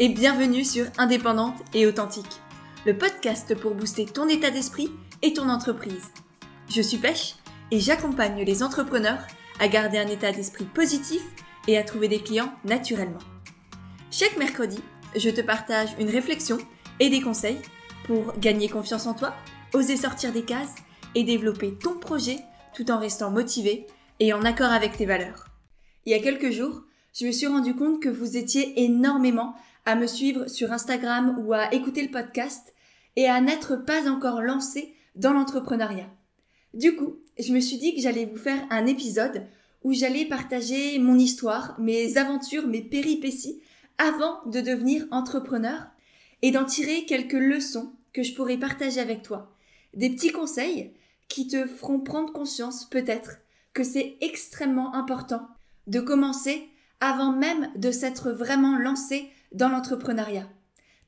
et bienvenue sur Indépendante et Authentique, le podcast pour booster ton état d'esprit et ton entreprise. Je suis Pêche et j'accompagne les entrepreneurs à garder un état d'esprit positif et à trouver des clients naturellement. Chaque mercredi, je te partage une réflexion et des conseils pour gagner confiance en toi, oser sortir des cases et développer ton projet tout en restant motivé et en accord avec tes valeurs. Il y a quelques jours, je me suis rendu compte que vous étiez énormément à me suivre sur Instagram ou à écouter le podcast et à n'être pas encore lancé dans l'entrepreneuriat. Du coup, je me suis dit que j'allais vous faire un épisode où j'allais partager mon histoire, mes aventures, mes péripéties avant de devenir entrepreneur et d'en tirer quelques leçons que je pourrais partager avec toi. Des petits conseils qui te feront prendre conscience peut-être que c'est extrêmement important de commencer avant même de s'être vraiment lancé dans l'entrepreneuriat.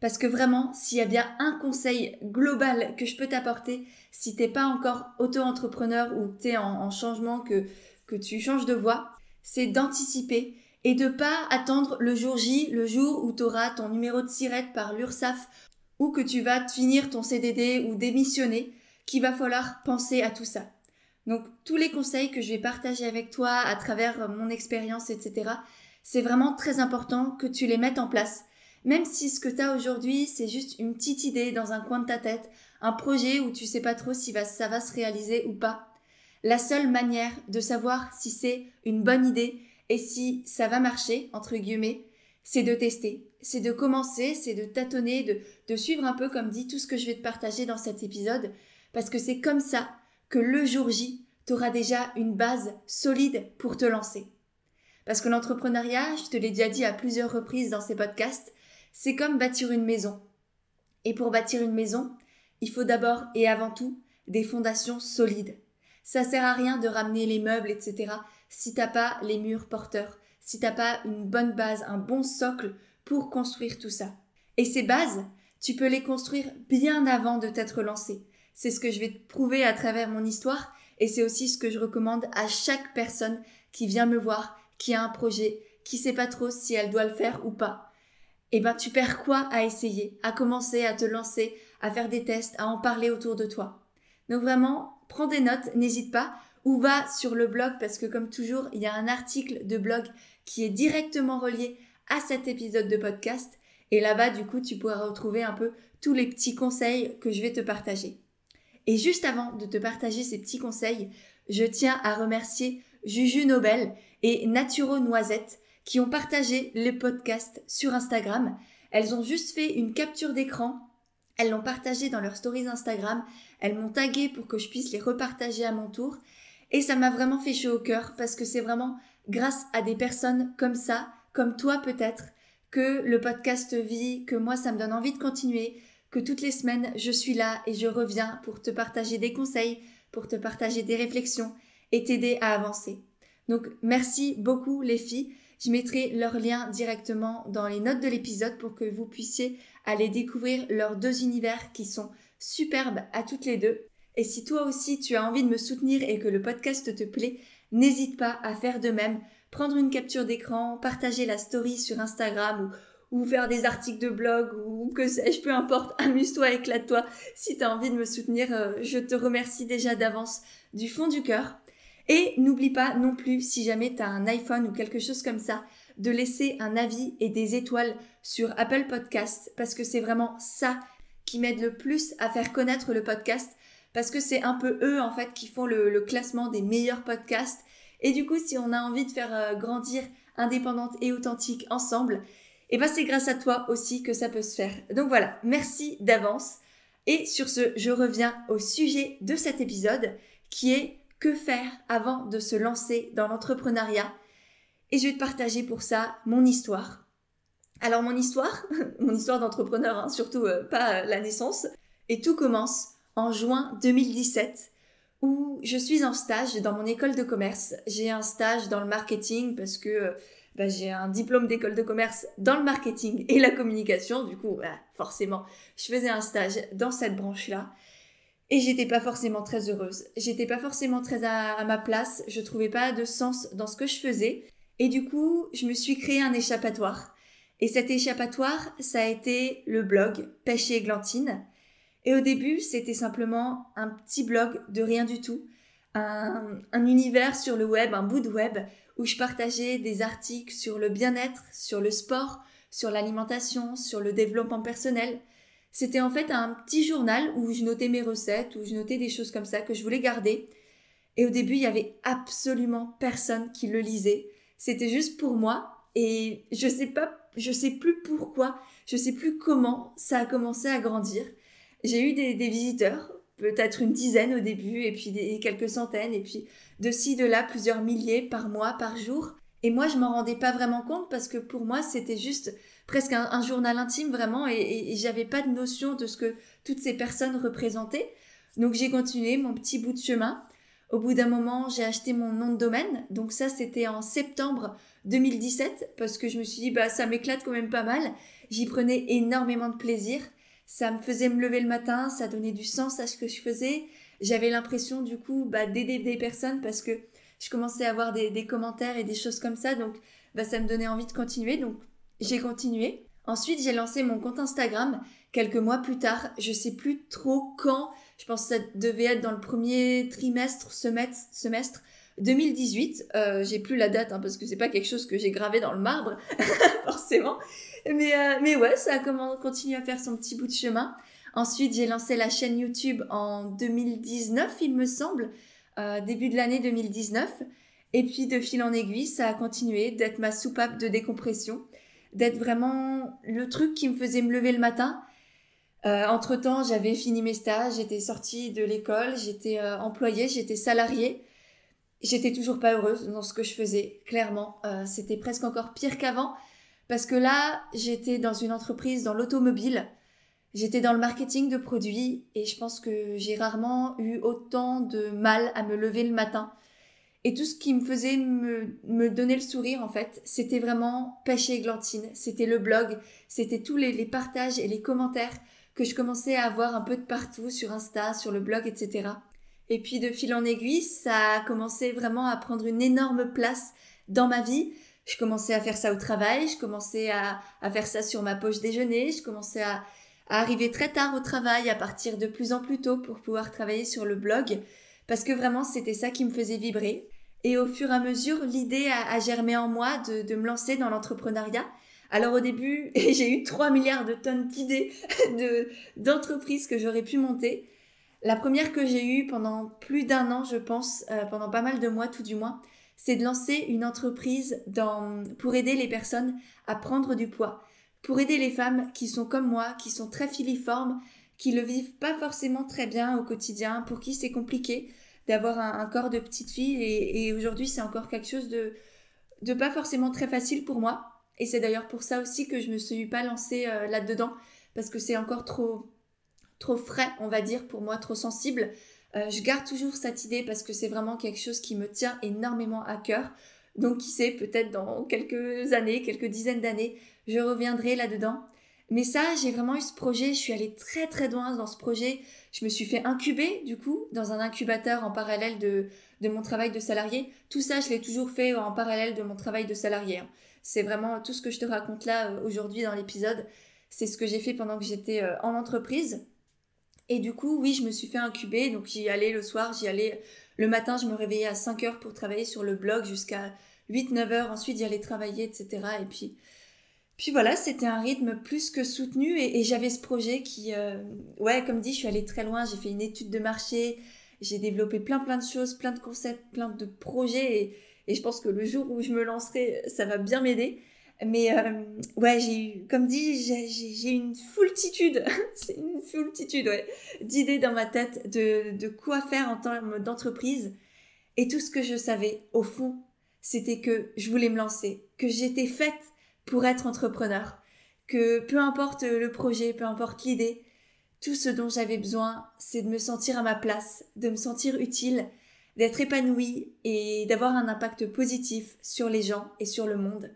Parce que vraiment, s'il y a bien un conseil global que je peux t'apporter, si t'es pas encore auto-entrepreneur ou t'es en, en changement, que, que tu changes de voie, c'est d'anticiper et de pas attendre le jour J, le jour où tu auras ton numéro de sirette par l'URSSAF ou que tu vas finir ton CDD ou démissionner, qu'il va falloir penser à tout ça. Donc tous les conseils que je vais partager avec toi à travers mon expérience, etc., c'est vraiment très important que tu les mettes en place. Même si ce que tu as aujourd'hui, c'est juste une petite idée dans un coin de ta tête, un projet où tu sais pas trop si ça va se réaliser ou pas. La seule manière de savoir si c'est une bonne idée et si ça va marcher, entre guillemets, c'est de tester, c'est de commencer, c'est de tâtonner, de, de suivre un peu, comme dit, tout ce que je vais te partager dans cet épisode, parce que c'est comme ça que le jour J, tu auras déjà une base solide pour te lancer. Parce que l'entrepreneuriat, je te l'ai déjà dit à plusieurs reprises dans ces podcasts, c'est comme bâtir une maison. Et pour bâtir une maison, il faut d'abord et avant tout des fondations solides. Ça sert à rien de ramener les meubles, etc. si t'as pas les murs porteurs, si t'as pas une bonne base, un bon socle pour construire tout ça. Et ces bases, tu peux les construire bien avant de t'être lancé. C'est ce que je vais te prouver à travers mon histoire et c'est aussi ce que je recommande à chaque personne qui vient me voir qui a un projet, qui sait pas trop si elle doit le faire ou pas, eh ben tu perds quoi à essayer, à commencer, à te lancer, à faire des tests, à en parler autour de toi? Donc vraiment, prends des notes, n'hésite pas, ou va sur le blog parce que comme toujours, il y a un article de blog qui est directement relié à cet épisode de podcast. Et là-bas, du coup, tu pourras retrouver un peu tous les petits conseils que je vais te partager. Et juste avant de te partager ces petits conseils, je tiens à remercier Juju Nobel et Naturo Noisette qui ont partagé les podcasts sur Instagram. Elles ont juste fait une capture d'écran. Elles l'ont partagé dans leurs stories Instagram. Elles m'ont tagué pour que je puisse les repartager à mon tour. Et ça m'a vraiment fait chaud au cœur parce que c'est vraiment grâce à des personnes comme ça, comme toi peut-être, que le podcast vit, que moi ça me donne envie de continuer, que toutes les semaines je suis là et je reviens pour te partager des conseils, pour te partager des réflexions et t'aider à avancer. Donc merci beaucoup les filles. Je mettrai leurs liens directement dans les notes de l'épisode pour que vous puissiez aller découvrir leurs deux univers qui sont superbes à toutes les deux. Et si toi aussi tu as envie de me soutenir et que le podcast te plaît, n'hésite pas à faire de même, prendre une capture d'écran, partager la story sur Instagram ou, faire des articles de blog ou que sais-je, peu importe, amuse-toi, éclate-toi. Si tu as envie de me soutenir, euh, je te remercie déjà d'avance du fond du cœur. Et n'oublie pas non plus, si jamais tu as un iPhone ou quelque chose comme ça, de laisser un avis et des étoiles sur Apple Podcast parce que c'est vraiment ça qui m'aide le plus à faire connaître le podcast parce que c'est un peu eux en fait qui font le, classement des meilleurs podcasts. Et du coup, si on a envie de faire euh, grandir indépendante et authentique ensemble, et eh ben c'est grâce à toi aussi que ça peut se faire. Donc voilà, merci d'avance. Et sur ce, je reviens au sujet de cet épisode qui est que faire avant de se lancer dans l'entrepreneuriat. Et je vais te partager pour ça mon histoire. Alors mon histoire, mon histoire d'entrepreneur, hein, surtout euh, pas la naissance, et tout commence en juin 2017 où je suis en stage dans mon école de commerce. J'ai un stage dans le marketing parce que euh, bah, j'ai un diplôme d'école de commerce dans le marketing et la communication. Du coup, bah, forcément, je faisais un stage dans cette branche-là. Et j'étais pas forcément très heureuse. J'étais pas forcément très à, ma place. Je trouvais pas de sens dans ce que je faisais. Et du coup, je me suis créé un échappatoire. Et cet échappatoire, ça a été le blog Pêche et Églantine. Et au début, c'était simplement un petit blog de rien du tout, un, un, univers sur le web, un bout de web, où je partageais des articles sur le bien-être, sur le sport, sur l'alimentation, sur le développement personnel. C'était en fait un petit journal où je notais mes recettes, où je notais des choses comme ça que je voulais garder. Et au début, il y avait absolument personne qui le lisait. C'était juste pour moi. Et je sais pas, je sais plus pourquoi, je sais plus comment ça a commencé à grandir. J'ai eu des, visiteurs, peut-être une dizaine au début, et puis des, quelques centaines, et puis de ci, de là, plusieurs milliers par mois, par jour. Et moi, je m'en rendais pas vraiment compte parce que pour moi, c'était juste presque un, journal intime vraiment, et, j'avais pas de notion de ce que toutes ces personnes représentaient. Donc j'ai continué mon petit bout de chemin. Au bout d'un moment, j'ai acheté mon nom de domaine. Donc ça, c'était en septembre 2017 parce que je me suis dit, bah, ça m'éclate quand même pas mal. J'y prenais énormément de plaisir. Ça me faisait me lever le matin, ça donnait du sens à ce que je faisais. J'avais l'impression, du coup, bah, d'aider des personnes parce que je commençais à avoir des, commentaires et des choses comme ça. Donc, bah, ça me donnait envie de continuer. Donc, j'ai continué. Ensuite, j'ai lancé mon compte Instagram quelques mois plus tard. Je sais plus trop quand je pense que ça devait être dans le premier trimestre, semestre, semestre 2018. Euh, j'ai plus la date hein, parce que c'est pas quelque chose que j'ai gravé dans le marbre, forcément. Mais, euh, mais ouais, ça a continué à faire son petit bout de chemin. Ensuite, j'ai lancé la chaîne YouTube en 2019, il me semble, euh, début de l'année 2019. Et puis, de fil en aiguille, ça a continué d'être ma soupape de décompression, d'être vraiment le truc qui me faisait me lever le matin euh, entre temps, j'avais fini mes stages, j'étais sortie de l'école, j'étais euh, employée, j'étais salariée. J'étais toujours pas heureuse dans ce que je faisais, clairement. Euh, c'était presque encore pire qu'avant parce que là, j'étais dans une entreprise dans l'automobile. J'étais dans le marketing de produits et je pense que j'ai rarement eu autant de mal à me lever le matin. Et tout ce qui me faisait me, me donner le sourire, en fait, c'était vraiment Pêcher Églantine. C'était le blog, c'était tous les, les partages et les commentaires que je commençais à avoir un peu de partout sur Insta, sur le blog, etc. Et puis de fil en aiguille, ça a commencé vraiment à prendre une énorme place dans ma vie. Je commençais à faire ça au travail, je commençais à, faire ça sur ma poche déjeuner, je commençais à, arriver très tard au travail, à partir de plus en plus tôt pour pouvoir travailler sur le blog, parce que vraiment c'était ça qui me faisait vibrer. Et au fur et à mesure, l'idée a, germé en moi de, me lancer dans l'entrepreneuriat alors au début, j'ai eu 3 milliards de tonnes d'idées de, d'entreprises que j'aurais pu monter. La première que j'ai eue pendant plus d'un an, je pense, euh, pendant pas mal de mois tout du moins, c'est de lancer une entreprise pour aider les personnes à prendre du poids, pour aider les femmes qui sont comme moi, qui sont très filiformes, qui le vivent pas forcément très bien au quotidien, pour qui c'est compliqué d'avoir un, corps de petite fille et, aujourd'hui c'est encore quelque chose de, de pas forcément très facile pour moi. Et c'est d'ailleurs pour ça aussi que je me suis pas lancée euh, là-dedans, parce que c'est encore trop, trop frais, on va dire, pour moi, trop sensible. Euh, je garde toujours cette idée parce que c'est vraiment quelque chose qui me tient énormément à cœur. Donc qui sait, peut-être dans quelques années, quelques dizaines d'années, je reviendrai là-dedans. Mais ça, j'ai vraiment eu ce projet, je suis allée très très loin dans ce projet. Je me suis fait incuber, du coup, dans un incubateur en parallèle de, de mon travail de salarié. Tout ça, je l'ai toujours fait en parallèle de mon travail de salarié. Hein. C'est vraiment tout ce que je te raconte là euh, aujourd'hui dans l'épisode. C'est ce que j'ai fait pendant que j'étais euh, en entreprise. Et du coup, oui, je me suis fait incuber. Donc j'y allais le soir, j'y allais le matin, je me réveillais à 5 heures pour travailler sur le blog jusqu'à 8-9 heures. Ensuite, j'y allais travailler, etc. Et puis, puis voilà, c'était un rythme plus que soutenu. Et, j'avais ce projet qui, euh, ouais, comme dit, je suis allée très loin. J'ai fait une étude de marché. J'ai développé plein plein de choses, plein de concepts, plein de projets. Et, je pense que le jour où je me lancerai, ça va bien m'aider. Mais euh, ouais, j'ai eu, comme dit, j'ai une foultitude, c'est une foultitude, ouais, d'idées dans ma tête de, de quoi faire en termes d'entreprise. Et tout ce que je savais, au fond, c'était que je voulais me lancer, que j'étais faite pour être entrepreneur, que peu importe le projet, peu importe l'idée, tout ce dont j'avais besoin, c'est de me sentir à ma place, de me sentir utile d'être épanoui et d'avoir un impact positif sur les gens et sur le monde.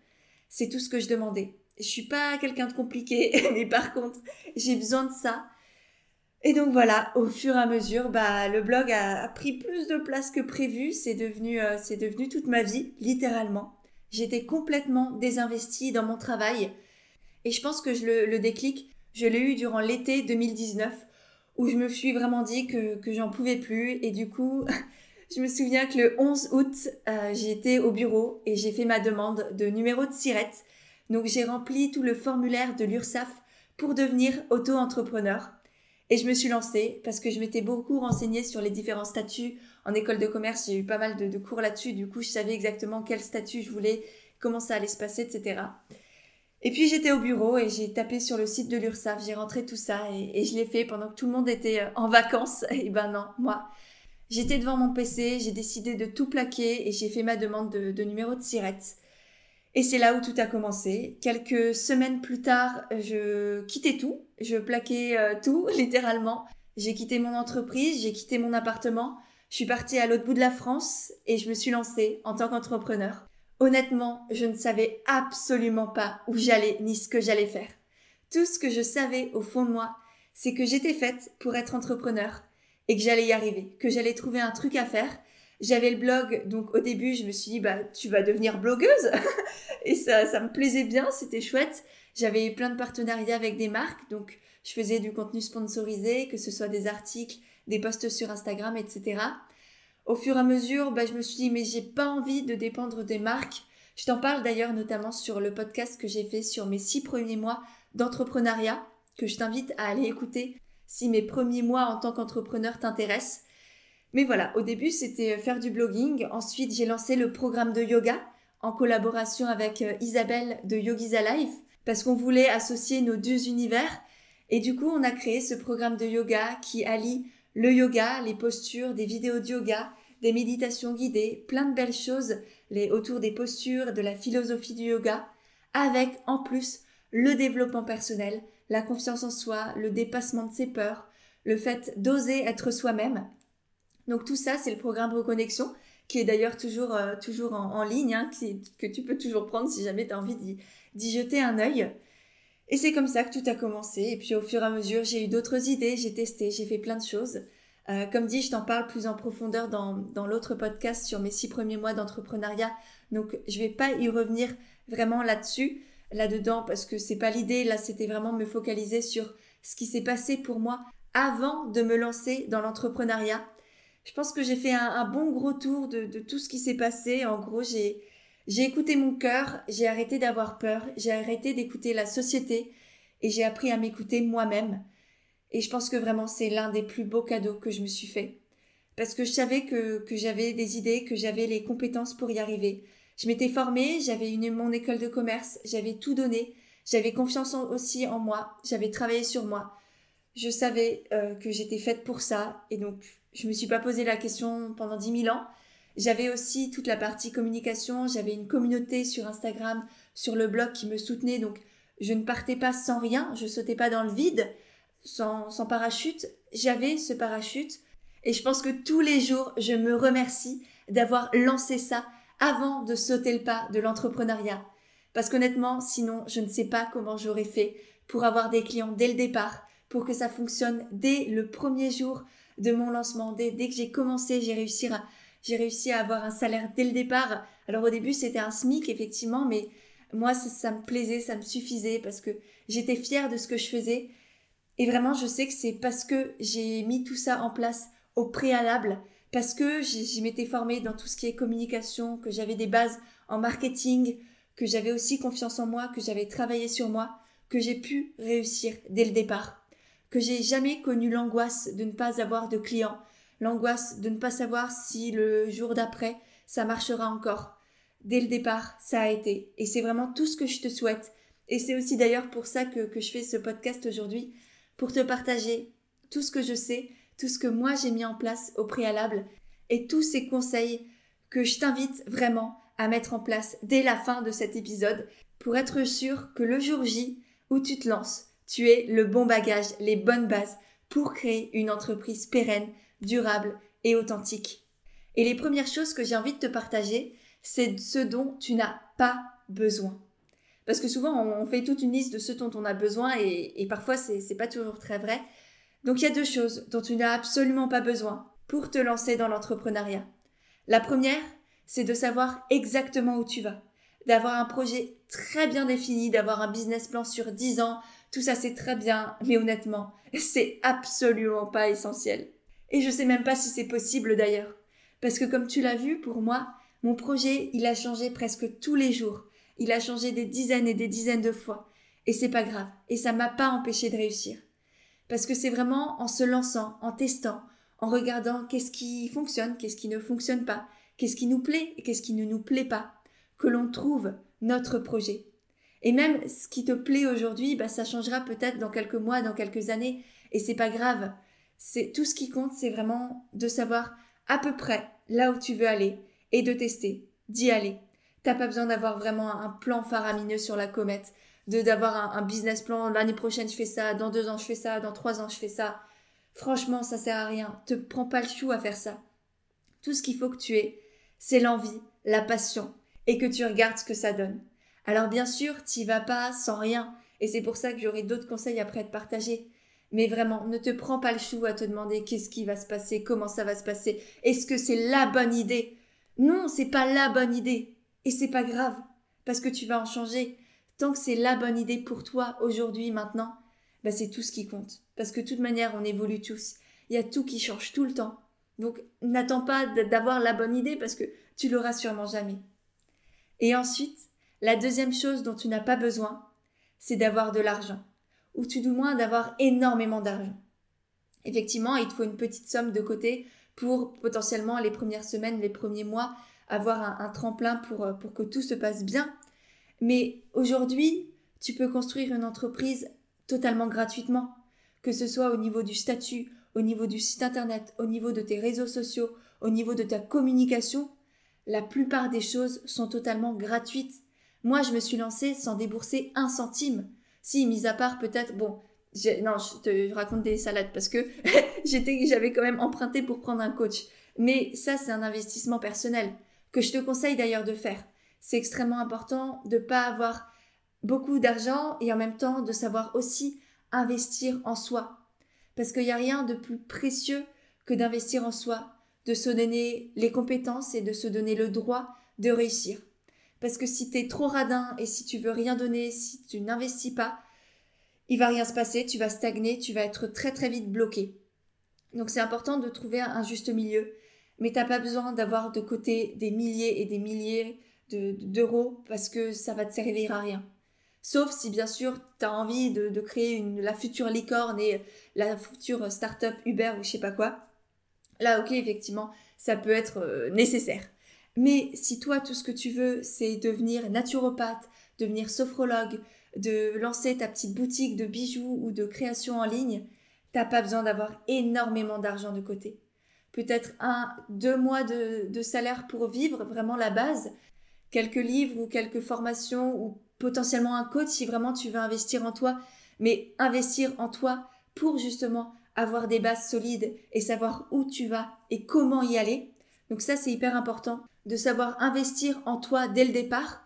C'est tout ce que je demandais. Je suis pas quelqu'un de compliqué, mais par contre, j'ai besoin de ça. Et donc voilà, au fur et à mesure, bah, le blog a, pris plus de place que prévu. C'est devenu, euh, c'est devenu toute ma vie, littéralement. J'étais complètement désinvestie dans mon travail. Et je pense que je le, déclic, je l'ai eu durant l'été 2019, où je me suis vraiment dit que, j'en pouvais plus. Et du coup, je me souviens que le 11 août, euh, j'ai été au bureau et j'ai fait ma demande de numéro de SIRET. Donc j'ai rempli tout le formulaire de l'URSSAF pour devenir auto-entrepreneur. Et je me suis lancée parce que je m'étais beaucoup renseignée sur les différents statuts. En école de commerce, j'ai eu pas mal de, cours là-dessus. Du coup, je savais exactement quel statut je voulais, comment ça allait se passer, etc. Et puis j'étais au bureau et j'ai tapé sur le site de l'URSSAF, j'ai rentré tout ça et, je l'ai fait pendant que tout le monde était euh, en vacances. Et ben non, moi, j'étais devant mon PC, j'ai décidé de tout plaquer et j'ai fait ma demande de, de numéro de sirette. Et c'est là où tout a commencé. Quelques semaines plus tard, je quittais tout. Je plaquais euh, tout, littéralement. J'ai quitté mon entreprise, j'ai quitté mon appartement. Je suis partie à l'autre bout de la France et je me suis lancée en tant qu'entrepreneur. Honnêtement, je ne savais absolument pas où j'allais ni ce que j'allais faire. Tout ce que je savais au fond de moi, c'est que j'étais faite pour être entrepreneur et que j'allais y arriver, que j'allais trouver un truc à faire j'avais le blog, donc au début, je me suis dit, bah, tu vas devenir blogueuse. et ça, ça me plaisait bien, c'était chouette. J'avais plein de partenariats avec des marques, donc je faisais du contenu sponsorisé, que ce soit des articles, des posts sur Instagram, etc. Au fur et à mesure, bah, je me suis dit, mais j'ai pas envie de dépendre des marques. Je t'en parle d'ailleurs notamment sur le podcast que j'ai fait sur mes six premiers mois d'entrepreneuriat, que je t'invite à aller écouter si mes premiers mois en tant qu'entrepreneur t'intéressent. Mais voilà, au début, c'était faire du blogging. Ensuite, j'ai lancé le programme de yoga en collaboration avec euh, Isabelle de Yogis Alive parce qu'on voulait associer nos deux univers. Et du coup, on a créé ce programme de yoga qui allie le yoga, les postures, des vidéos de yoga, des méditations guidées, plein de belles choses les, autour des postures, de la philosophie du yoga, avec en plus le développement personnel, la confiance en soi, le dépassement de ses peurs, le fait d'oser être soi-même donc tout ça, c'est le programme Reconnexion, qui est d'ailleurs toujours, euh, toujours en, ligne, hein, que tu peux toujours prendre si jamais tu as envie d'y jeter un œil. Et c'est comme ça que tout a commencé. Et puis au fur et à mesure, j'ai eu d'autres idées, j'ai testé, j'ai fait plein de choses. Euh, comme dit, je t'en parle plus en profondeur dans, dans l'autre podcast sur mes six premiers mois d'entrepreneuriat. Donc je vais pas y revenir vraiment là-dessus, là-dedans, parce que c'est pas l'idée. Là, c'était vraiment me focaliser sur ce qui s'est passé pour moi avant de me lancer dans l'entrepreneuriat je pense que j'ai fait un, bon gros tour de, tout ce qui s'est passé. En gros, j'ai, j'ai écouté mon cœur, j'ai arrêté d'avoir peur, j'ai arrêté d'écouter la société et j'ai appris à m'écouter moi-même. Et je pense que vraiment c'est l'un des plus beaux cadeaux que je me suis fait. Parce que je savais que, que j'avais des idées, que j'avais les compétences pour y arriver. Je m'étais formée, j'avais une mon école de commerce, j'avais tout donné, j'avais confiance aussi en moi, j'avais travaillé sur moi. Je savais euh, que j'étais faite pour ça et donc je me suis pas posé la question pendant 10 000 ans. J'avais aussi toute la partie communication, j'avais une communauté sur Instagram, sur le blog qui me soutenait, donc je ne partais pas sans rien, je sautais pas dans le vide, sans, sans parachute, j'avais ce parachute, et je pense que tous les jours, je me remercie d'avoir lancé ça avant de sauter le pas de l'entrepreneuriat. Parce qu'honnêtement, sinon, je ne sais pas comment j'aurais fait pour avoir des clients dès le départ, pour que ça fonctionne dès le premier jour, de mon lancement. Dès, dès que j'ai commencé, j'ai réussi à, j'ai réussi à avoir un salaire dès le départ. Alors au début, c'était un SMIC, effectivement, mais moi, ça, me plaisait, ça me suffisait parce que j'étais fière de ce que je faisais. Et vraiment, je sais que c'est parce que j'ai mis tout ça en place au préalable, parce que j'y m'étais formée dans tout ce qui est communication, que j'avais des bases en marketing, que j'avais aussi confiance en moi, que j'avais travaillé sur moi, que j'ai pu réussir dès le départ que j'ai jamais connu l'angoisse de ne pas avoir de clients, l'angoisse de ne pas savoir si le jour d'après ça marchera encore. Dès le départ, ça a été. Et c'est vraiment tout ce que je te souhaite. Et c'est aussi d'ailleurs pour ça que, que je fais ce podcast aujourd'hui, pour te partager tout ce que je sais, tout ce que moi j'ai mis en place au préalable et tous ces conseils que je t'invite vraiment à mettre en place dès la fin de cet épisode pour être sûr que le jour J où tu te lances, tu es le bon bagage, les bonnes bases pour créer une entreprise pérenne, durable et authentique. Et les premières choses que j'ai envie de te partager, c'est ce dont tu n'as pas besoin. Parce que souvent, on fait toute une liste de ce dont on a besoin et, parfois, c'est, pas toujours très vrai. Donc, il y a deux choses dont tu n'as absolument pas besoin pour te lancer dans l'entrepreneuriat. La première, c'est de savoir exactement où tu vas. d'avoir un projet très bien défini, d'avoir un business plan sur 10 ans, tout ça c'est très bien, mais honnêtement, c'est absolument pas essentiel. Et je sais même pas si c'est possible d'ailleurs. Parce que comme tu l'as vu, pour moi, mon projet, il a changé presque tous les jours. Il a changé des dizaines et des dizaines de fois. Et c'est pas grave. Et ça m'a pas empêché de réussir. Parce que c'est vraiment en se lançant, en testant, en regardant qu'est-ce qui fonctionne, qu'est-ce qui ne fonctionne pas, qu'est-ce qui nous plaît et qu'est-ce qui ne nous plaît pas, que l'on trouve notre projet. Et même ce qui te plaît aujourd'hui, bah, ça changera peut-être dans quelques mois, dans quelques années, et c'est pas grave. C'est tout ce qui compte, c'est vraiment de savoir à peu près là où tu veux aller et de tester, d'y aller. T'as pas besoin d'avoir vraiment un plan faramineux sur la comète, de d'avoir un, business plan. L'année prochaine je fais ça, dans deux ans je fais ça, dans trois ans je fais ça. Franchement, ça sert à rien. Te prends pas le chou à faire ça. Tout ce qu'il faut que tu aies, c'est l'envie, la passion, et que tu regardes ce que ça donne. Alors bien sûr, t'y vas pas sans rien, et c'est pour ça que j'aurai d'autres conseils après à te partager. Mais vraiment, ne te prends pas le chou à te demander qu'est-ce qui va se passer, comment ça va se passer, est-ce que c'est la bonne idée? Non, c'est pas la bonne idée, et c'est pas grave, parce que tu vas en changer. Tant que c'est la bonne idée pour toi aujourd'hui, maintenant, bah c'est tout ce qui compte. Parce que de toute manière, on évolue tous. Il y a tout qui change tout le temps. Donc, n'attends pas d'avoir la bonne idée parce que tu l'auras sûrement jamais. Et ensuite, la deuxième chose dont tu n'as pas besoin, c'est d'avoir de l'argent, ou tout du moins d'avoir énormément d'argent. Effectivement, il te faut une petite somme de côté pour potentiellement les premières semaines, les premiers mois, avoir un, tremplin pour, pour que tout se passe bien. Mais aujourd'hui, tu peux construire une entreprise totalement gratuitement, que ce soit au niveau du statut, au niveau du site internet, au niveau de tes réseaux sociaux, au niveau de ta communication, la plupart des choses sont totalement gratuites. Moi, je me suis lancée sans débourser un centime. Si, mis à part peut-être, bon, non, je te raconte des salades parce que j'étais, j'avais quand même emprunté pour prendre un coach. Mais ça, c'est un investissement personnel que je te conseille d'ailleurs de faire. C'est extrêmement important de pas avoir beaucoup d'argent et en même temps de savoir aussi investir en soi. Parce qu'il n'y a rien de plus précieux que d'investir en soi, de se donner les compétences et de se donner le droit de réussir. Parce que si tu es trop radin et si tu veux rien donner, si tu n'investis pas, il va rien se passer, tu vas stagner, tu vas être très très vite bloqué. Donc c'est important de trouver un juste milieu, mais t'as pas besoin d'avoir de côté des milliers et des milliers d'euros parce que ça va te servir à rien. Sauf si bien sûr tu as envie de, créer la future licorne et la future start-up Uber ou je sais pas quoi. Là, ok, effectivement, ça peut être euh, nécessaire. Mais si toi, tout ce que tu veux, c'est devenir naturopathe, devenir sophrologue, de lancer ta petite boutique de bijoux ou de création en ligne, t'as pas besoin d'avoir énormément d'argent de côté. Peut-être un, deux mois de, salaire pour vivre, vraiment la base, quelques livres ou quelques formations ou potentiellement un coach si vraiment tu veux investir en toi, mais investir en toi pour justement avoir des bases solides et savoir où tu vas et comment y aller. Donc ça c'est hyper important de savoir investir en toi dès le départ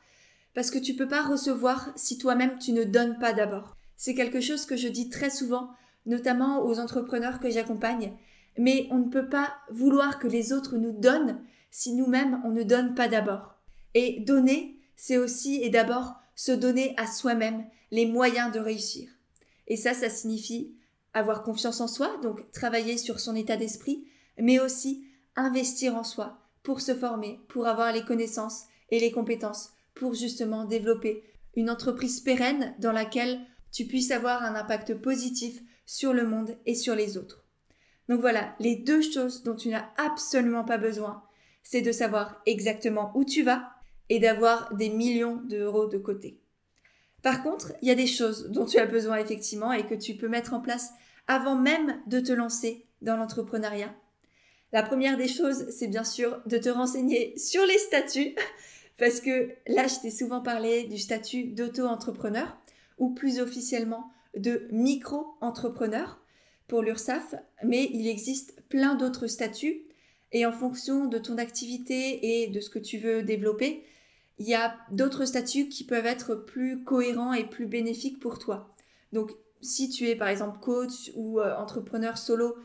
parce que tu peux pas recevoir si toi-même tu ne donnes pas d'abord. C'est quelque chose que je dis très souvent, notamment aux entrepreneurs que j'accompagne, mais on ne peut pas vouloir que les autres nous donnent si nous-mêmes on ne donne pas d'abord. Et donner, c'est aussi et d'abord se donner à soi-même les moyens de réussir. Et ça, ça signifie avoir confiance en soi, donc travailler sur son état d'esprit, mais aussi investir en soi pour se former, pour avoir les connaissances et les compétences, pour justement développer une entreprise pérenne dans laquelle tu puisses avoir un impact positif sur le monde et sur les autres. Donc voilà, les deux choses dont tu n'as absolument pas besoin, c'est de savoir exactement où tu vas et d'avoir des millions d'euros de côté. Par contre, il y a des choses dont tu as besoin effectivement et que tu peux mettre en place avant même de te lancer dans l'entrepreneuriat. La première des choses, c'est bien sûr de te renseigner sur les statuts, parce que là, je t'ai souvent parlé du statut d'auto-entrepreneur, ou plus officiellement de micro-entrepreneur pour l'URSSAF, mais il existe plein d'autres statuts, et en fonction de ton activité et de ce que tu veux développer, il y a d'autres statuts qui peuvent être plus cohérents et plus bénéfiques pour toi. Donc, si tu es par exemple coach ou euh, entrepreneur solo,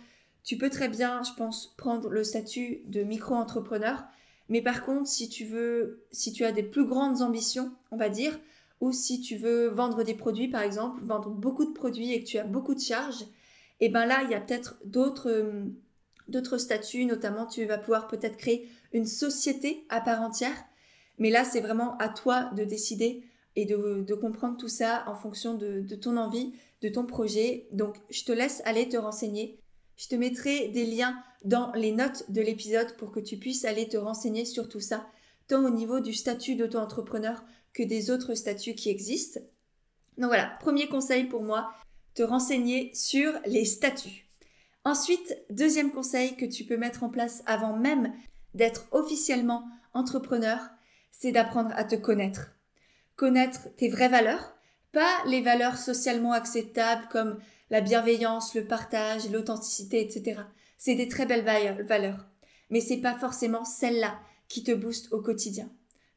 tu peux très bien, je pense, prendre le statut de micro-entrepreneur. Mais par contre, si tu veux, si tu as des plus grandes ambitions, on va dire, ou si tu veux vendre des produits, par exemple, vendre beaucoup de produits et que tu as beaucoup de charges, et eh ben là, il y a peut-être d'autres euh, d'autres statuts, notamment tu vas pouvoir peut-être créer une société à part entière. Mais là, c'est vraiment à toi de décider et de, comprendre tout ça en fonction de, ton envie, de ton projet. Donc, je te laisse aller te renseigner. Je te mettrai des liens dans les notes de l'épisode pour que tu puisses aller te renseigner sur tout ça, tant au niveau du statut d'auto-entrepreneur que des autres statuts qui existent. Donc voilà, premier conseil pour moi, te renseigner sur les statuts. Ensuite, deuxième conseil que tu peux mettre en place avant même d'être officiellement entrepreneur, c'est d'apprendre à te connaître. Connaître tes vraies valeurs, pas les valeurs socialement acceptables comme la bienveillance, le partage, l'authenticité, etc. C'est des très belles valeurs, mais c'est pas forcément celles-là qui te boostent au quotidien.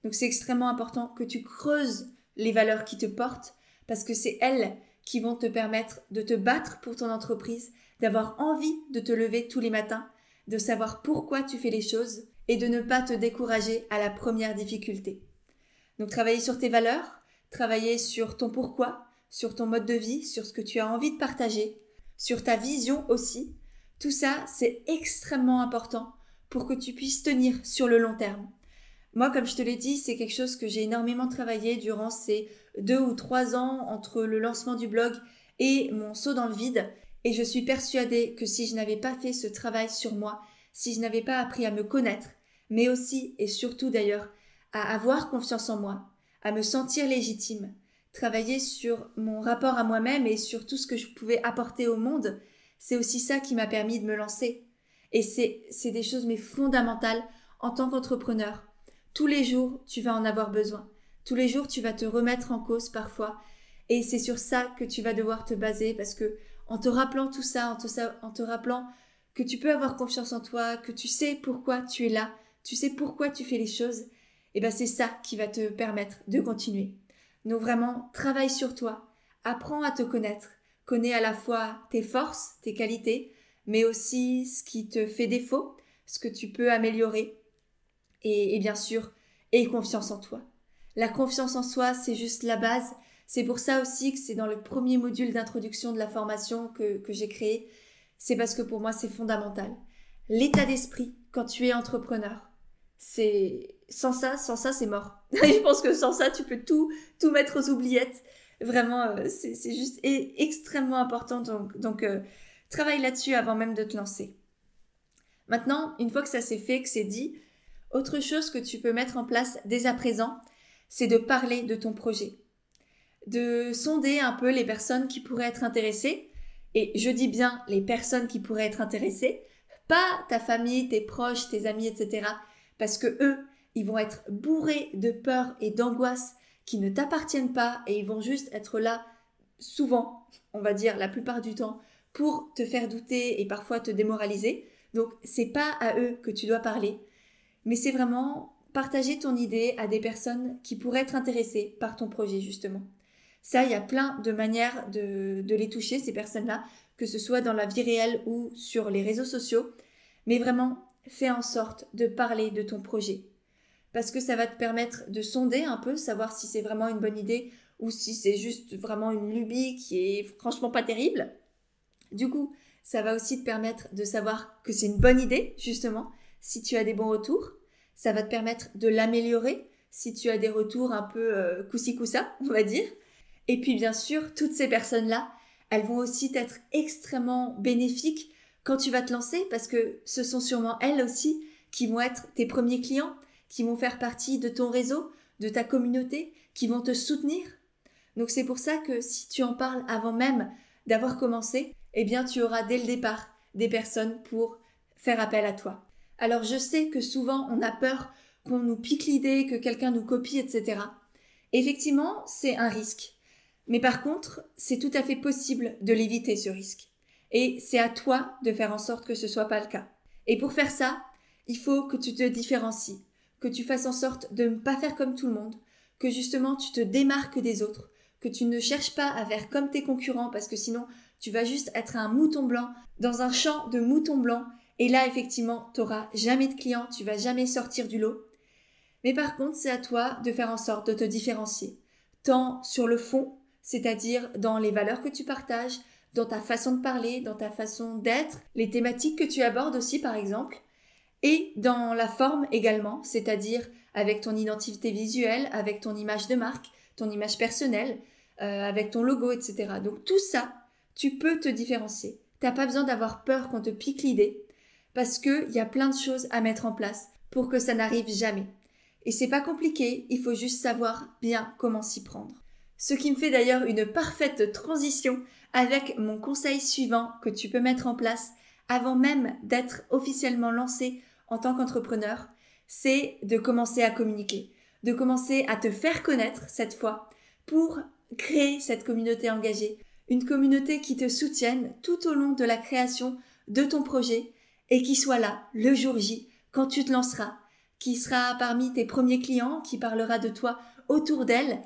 Donc c'est extrêmement important que tu creuses les valeurs qui te portent parce que c'est elles qui vont te permettre de te battre pour ton entreprise, d'avoir envie de te lever tous les matins, de savoir pourquoi tu fais les choses et de ne pas te décourager à la première difficulté. Donc travailler sur tes valeurs, travailler sur ton pourquoi, sur ton mode de vie, sur ce que tu as envie de partager, sur ta vision aussi. Tout ça, c'est extrêmement important pour que tu puisses tenir sur le long terme. Moi, comme je te l'ai dit, c'est quelque chose que j'ai énormément travaillé durant ces deux ou trois ans entre le lancement du blog et mon saut dans le vide. Et je suis persuadée que si je n'avais pas fait ce travail sur moi, si je n'avais pas appris à me connaître, mais aussi et surtout d'ailleurs à avoir confiance en moi, à me sentir légitime, travailler sur mon rapport à moi-même et sur tout ce que je pouvais apporter au monde, c'est aussi ça qui m'a permis de me lancer. Et c'est, des choses mais fondamentales en tant qu'entrepreneur. Tous les jours, tu vas en avoir besoin. Tous les jours, tu vas te remettre en cause parfois. Et c'est sur ça que tu vas devoir te baser parce que en te rappelant tout ça, en te, en te rappelant que tu peux avoir confiance en toi, que tu sais pourquoi tu es là, tu sais pourquoi tu fais les choses, et eh ben c'est ça qui va te permettre de continuer. Donc vraiment, travaille sur toi, apprends à te connaître, connais à la fois tes forces, tes qualités, mais aussi ce qui te fait défaut, ce que tu peux améliorer et, bien sûr, aie confiance en toi. La confiance en soi, c'est juste la base. C'est pour ça aussi que c'est dans le premier module d'introduction de la formation que, que j'ai créé. C'est parce que pour moi, c'est fondamental. L'état d'esprit quand tu es entrepreneur, c'est sans ça, sans ça, c'est mort. je pense que sans ça, tu peux tout, tout mettre aux oubliettes. Vraiment, euh, c'est juste extrêmement important. Donc, donc euh, travaille là-dessus avant même de te lancer. Maintenant, une fois que ça s'est fait, que c'est dit, autre chose que tu peux mettre en place dès à présent, c'est de parler de ton projet. De sonder un peu les personnes qui pourraient être intéressées. Et je dis bien les personnes qui pourraient être intéressées, pas ta famille, tes proches, tes amis, etc. Parce que eux, ils vont être bourrés de peur et d'angoisse qui ne t'appartiennent pas et ils vont juste être là souvent, on va dire la plupart du temps, pour te faire douter et parfois te démoraliser. Donc c'est pas à eux que tu dois parler, mais c'est vraiment partager ton idée à des personnes qui pourraient être intéressées par ton projet, justement. Ça, il y a plein de manières de, les toucher, ces personnes-là, que ce soit dans la vie réelle ou sur les réseaux sociaux. Mais vraiment, fais en sorte de parler de ton projet. Parce que ça va te permettre de sonder un peu, savoir si c'est vraiment une bonne idée ou si c'est juste vraiment une lubie qui est franchement pas terrible. Du coup, ça va aussi te permettre de savoir que c'est une bonne idée, justement, si tu as des bons retours. Ça va te permettre de l'améliorer si tu as des retours un peu euh, coussi-coussa, on va dire. Et puis bien sûr, toutes ces personnes-là, elles vont aussi être extrêmement bénéfiques quand tu vas te lancer parce que ce sont sûrement elles aussi qui vont être tes premiers clients, qui vont faire partie de ton réseau, de ta communauté, qui vont te soutenir. Donc c'est pour ça que si tu en parles avant même d'avoir commencé, eh bien tu auras dès le départ des personnes pour faire appel à toi. Alors je sais que souvent on a peur qu'on nous pique l'idée, que quelqu'un nous copie, etc. Effectivement, c'est un risque. Mais par contre, c'est tout à fait possible de l'éviter ce risque. Et c'est à toi de faire en sorte que ce soit pas le cas. Et pour faire ça, il faut que tu te différencies, que tu fasses en sorte de ne pas faire comme tout le monde, que justement tu te démarques des autres, que tu ne cherches pas à faire comme tes concurrents parce que sinon tu vas juste être un mouton blanc dans un champ de moutons blancs Et là, effectivement, tu n'auras jamais de clients, tu vas jamais sortir du lot. Mais par contre, c'est à toi de faire en sorte de te différencier, tant sur le fond, c'est-à-dire dans les valeurs que tu partages, dans ta façon de parler, dans ta façon d'être, les thématiques que tu abordes aussi, par exemple, et dans la forme également, c'est-à-dire avec ton identité visuelle, avec ton image de marque, ton image personnelle, euh, avec ton logo, etc. Donc tout ça, tu peux te différencier. T'as pas besoin d'avoir peur qu'on te pique l'idée, parce qu'il y a plein de choses à mettre en place pour que ça n'arrive jamais. Et c'est pas compliqué, il faut juste savoir bien comment s'y prendre. Ce qui me fait d'ailleurs une parfaite transition avec mon conseil suivant que tu peux mettre en place avant même d'être officiellement lancé en tant qu'entrepreneur, c'est de commencer à communiquer, de commencer à te faire connaître cette fois pour créer cette communauté engagée, une communauté qui te soutienne tout au long de la création de ton projet et qui soit là le jour J quand tu te lanceras, qui sera parmi tes premiers clients, qui parlera de toi autour d'elle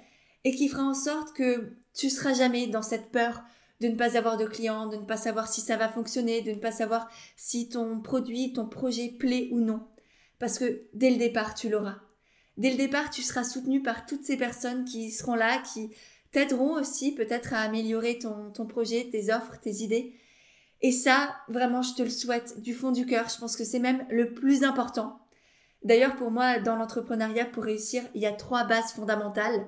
et qui fera en sorte que tu seras jamais dans cette peur de ne pas avoir de clients, de ne pas savoir si ça va fonctionner, de ne pas savoir si ton produit, ton projet plaît ou non. Parce que dès le départ, tu l'auras. Dès le départ, tu seras soutenu par toutes ces personnes qui seront là, qui t'aideront aussi peut-être à améliorer ton, ton projet, tes offres, tes idées. Et ça, vraiment, je te le souhaite du fond du cœur. Je pense que c'est même le plus important. D'ailleurs, pour moi, dans l'entrepreneuriat, pour réussir, il y a trois bases fondamentales.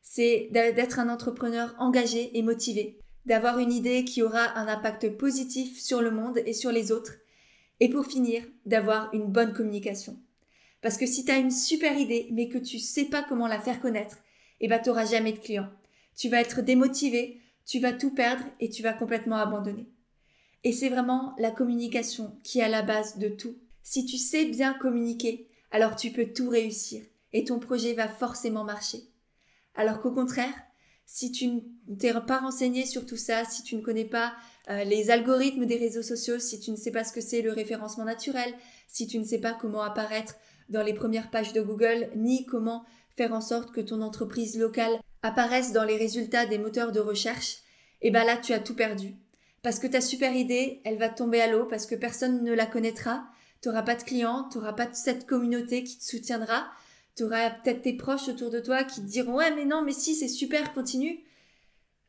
C'est d'être un entrepreneur engagé et motivé d'avoir une idée qui aura un impact positif sur le monde et sur les autres. Et pour finir, d'avoir une bonne communication. Parce que si tu as une super idée, mais que tu sais pas comment la faire connaître, eh ben, jamais de clients. Tu vas être démotivé, tu vas tout perdre et tu vas complètement abandonner. Et c'est vraiment la communication qui est à la base de tout. Si tu sais bien communiquer, alors tu peux tout réussir et ton projet va forcément marcher. Alors qu'au contraire, si tu ne t'es pas renseigné sur tout ça, si tu ne connais pas euh, les algorithmes des réseaux sociaux, si tu ne sais pas ce que c'est le référencement naturel, si tu ne sais pas comment apparaître dans les premières pages de Google, ni comment faire en sorte que ton entreprise locale apparaisse dans les résultats des moteurs de recherche, et eh ben là tu as tout perdu. Parce que ta super idée, elle va tomber à l'eau parce que personne ne la connaîtra, tu n'auras pas de clients, tu n'auras pas cette communauté qui te soutiendra, tu auras peut-être tes proches autour de toi qui te diront ouais mais non mais si c'est super continue.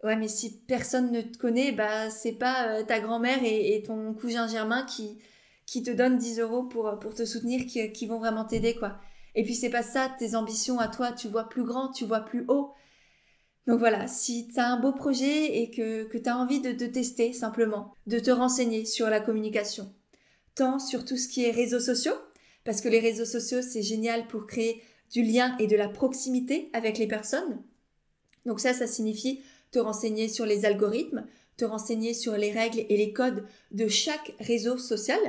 Ouais mais si personne ne te connaît bah c'est pas euh, ta grand-mère et, ton cousin germain qui qui te donnent 10 euros pour pour te soutenir qui, qui vont vraiment t'aider quoi. Et puis c'est pas ça tes ambitions à toi. Tu vois plus grand tu vois plus haut. Donc voilà, si tu as un beau projet et que, que tu as envie de te tester simplement, de te renseigner sur la communication, tant sur tout ce qui est réseaux sociaux, parce que les réseaux sociaux c'est génial pour créer du lien et de la proximité avec les personnes. Donc ça, ça signifie te renseigner sur les algorithmes, te renseigner sur les règles et les codes de chaque réseau social.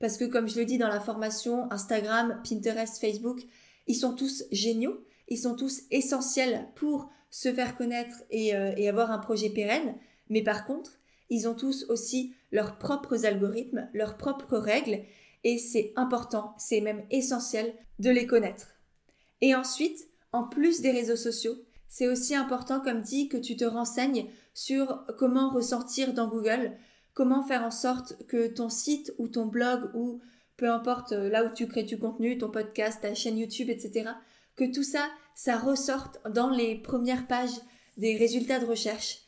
Parce que comme je le dis dans la formation, Instagram, Pinterest, Facebook, ils sont tous géniaux, ils sont tous essentiels pour se faire connaître et, euh, et avoir un projet pérenne. Mais par contre, ils ont tous aussi leurs propres algorithmes, leurs propres règles, et c'est important, c'est même essentiel de les connaître. Et ensuite, en plus des réseaux sociaux, c'est aussi important, comme dit, que tu te renseignes sur comment ressortir dans Google, comment faire en sorte que ton site ou ton blog ou peu importe euh, là où tu crées du contenu, ton podcast, ta chaîne YouTube, etc., que tout ça, ça ressorte dans les premières pages des résultats de recherche.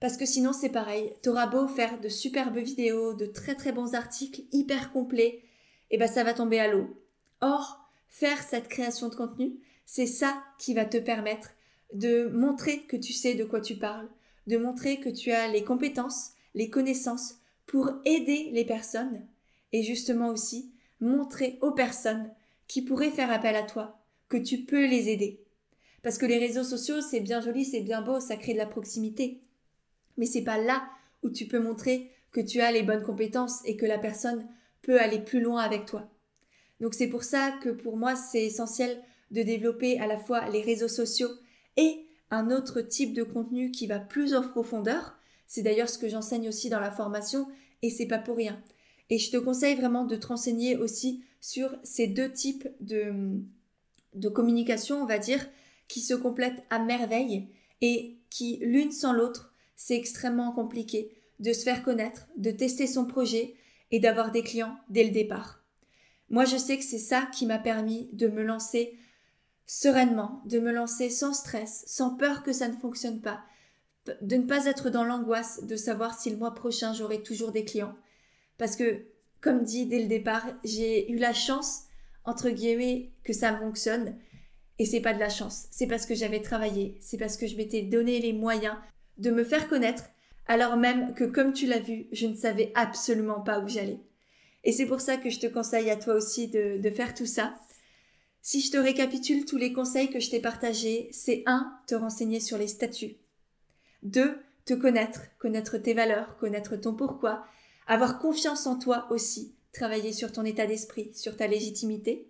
Parce que sinon, c'est pareil. T'auras beau faire de superbes vidéos, de très très bons articles hyper complets, et eh ben ça va tomber à l'eau. Or, faire cette création de contenu, c'est ça qui va te permettre de montrer que tu sais de quoi tu parles, de montrer que tu as les compétences, les connaissances pour aider les personnes et justement aussi montrer aux personnes qui pourraient faire appel à toi que tu peux les aider. Parce que les réseaux sociaux, c'est bien joli, c'est bien beau, ça crée de la proximité. Mais c'est pas là où tu peux montrer que tu as les bonnes compétences et que la personne peut aller plus loin avec toi. Donc c'est pour ça que pour moi c'est essentiel de développer à la fois les réseaux sociaux et un autre type de contenu qui va plus en profondeur. C'est d'ailleurs ce que j'enseigne aussi dans la formation et c'est pas pour rien. Et je te conseille vraiment de te renseigner aussi sur ces deux types de, de communication, on va dire, qui se complètent à merveille et qui, l'une sans l'autre, c'est extrêmement compliqué de se faire connaître, de tester son projet et d'avoir des clients dès le départ. Moi, je sais que c'est ça qui m'a permis de me lancer sereinement, de me lancer sans stress, sans peur que ça ne fonctionne pas, de ne pas être dans l'angoisse de savoir si le mois prochain j'aurai toujours des clients. Parce que, comme dit dès le départ, j'ai eu la chance, entre guillemets, que ça fonctionne. Et c'est pas de la chance, c'est parce que j'avais travaillé, c'est parce que je m'étais donné les moyens de me faire connaître, alors même que, comme tu l'as vu, je ne savais absolument pas où j'allais. Et c'est pour ça que je te conseille à toi aussi de, faire tout ça. Si je te récapitule tous les conseils que je t'ai partagés, c'est 1. Te renseigner sur les statuts. 2. Te connaître, connaître tes valeurs, connaître ton pourquoi, avoir confiance en toi aussi, travailler sur ton état d'esprit, sur ta légitimité.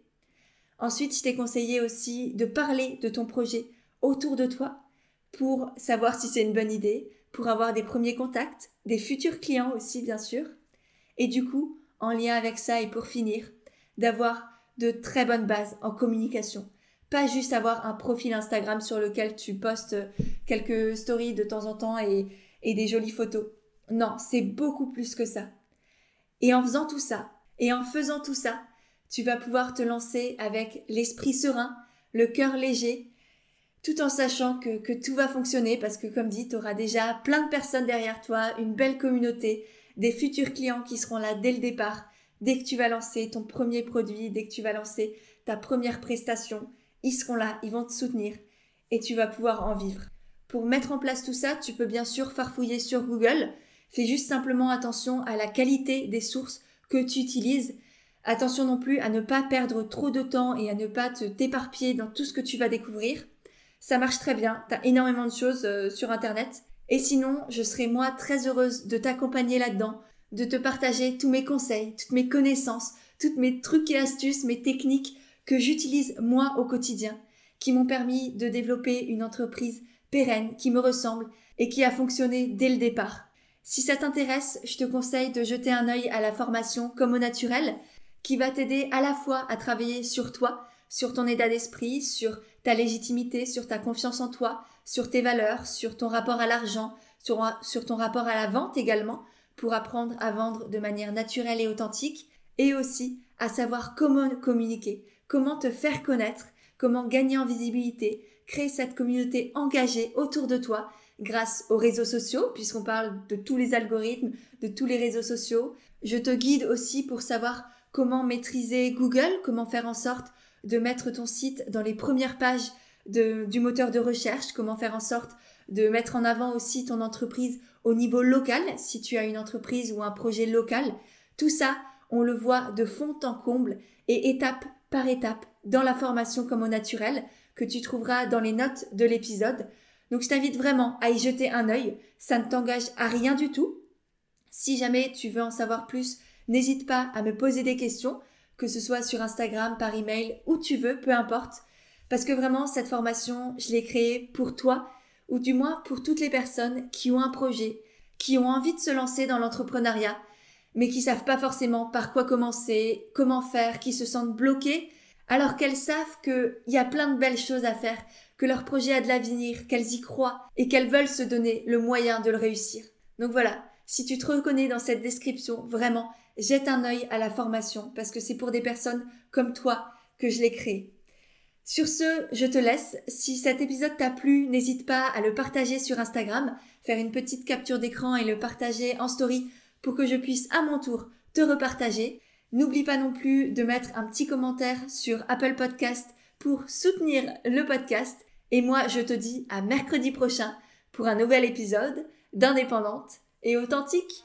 Ensuite, je t'ai conseillé aussi de parler de ton projet autour de toi pour savoir si c'est une bonne idée, pour avoir des premiers contacts, des futurs clients aussi, bien sûr. Et du coup, en lien avec ça et pour finir, d'avoir de très bonnes bases en communication. Pas juste avoir un profil Instagram sur lequel tu postes quelques stories de temps en temps et, des jolies photos. Non, c'est beaucoup plus que ça. Et en faisant tout ça, et en faisant tout ça, tu vas pouvoir te lancer avec l'esprit serein, le cœur léger, tout en sachant que, que tout va fonctionner parce que comme dit, tu auras déjà plein de personnes derrière toi, une belle communauté, des futurs clients qui seront là dès le départ, dès que tu vas lancer ton premier produit, dès que tu vas lancer ta première prestation, ils seront là, ils vont te soutenir et tu vas pouvoir en vivre. Pour mettre en place tout ça, tu peux bien sûr farfouiller sur Google. Fais juste simplement attention à la qualité des sources que tu utilises. Attention non plus à ne pas perdre trop de temps et à ne pas te t'éparpiller dans tout ce que tu vas découvrir. Ça marche très bien, tu as énormément de choses euh, sur Internet. Et sinon, je serai moi très heureuse de t'accompagner là-dedans, de te partager tous mes conseils, toutes mes connaissances, toutes mes trucs et astuces, mes techniques que j'utilise moi au quotidien, qui m'ont permis de développer une entreprise pérenne, qui me ressemble et qui a fonctionné dès le départ. Si ça t'intéresse, je te conseille de jeter un œil à la formation Comme au naturel, qui va t'aider à la fois à travailler sur toi, sur ton état d'esprit, sur ta légitimité, sur ta confiance en toi, sur tes valeurs, sur ton rapport à l'argent, sur, ton rapport à la vente également, pour apprendre à vendre de manière naturelle et authentique, et aussi à savoir comment communiquer, comment te faire connaître, comment gagner en visibilité, créer cette communauté engagée autour de toi grâce aux réseaux sociaux, puisqu'on parle de tous les algorithmes, de tous les réseaux sociaux. Je te guide aussi pour savoir comment maîtriser Google, comment faire en sorte de mettre ton site dans les premières pages du moteur de recherche, comment faire en sorte de mettre en avant aussi ton entreprise au niveau local, si tu as une entreprise ou un projet local. Tout ça, on le voit de fond en comble et étape par étape dans la formation comme au naturel que tu trouveras dans les notes de l'épisode. Donc je t'invite vraiment à y jeter un œil, ça ne t'engage à rien du tout. Si jamais tu veux en savoir plus, n'hésite pas à me poser des questions que ce soit sur Instagram, par email, où tu veux, peu importe. Parce que vraiment, cette formation, je l'ai créée pour toi, ou du moins pour toutes les personnes qui ont un projet, qui ont envie de se lancer dans l'entrepreneuriat, mais qui savent pas forcément par quoi commencer, comment faire, qui se sentent bloquées, alors qu'elles savent qu'il y a plein de belles choses à faire, que leur projet a de l'avenir, qu'elles y croient et qu'elles veulent se donner le moyen de le réussir. Donc voilà, si tu te reconnais dans cette description, vraiment, jette un œil à la formation parce que c'est pour des personnes comme toi que je l'ai créée. Sur ce, je te laisse. Si cet épisode t'a plu, n'hésite pas à le partager sur Instagram, faire une petite capture d'écran et le partager en story pour que je puisse à mon tour te repartager. N'oublie pas non plus de mettre un petit commentaire sur Apple Podcast pour soutenir le podcast. Et moi, je te dis à mercredi prochain pour un nouvel épisode d'Indépendante et authentique.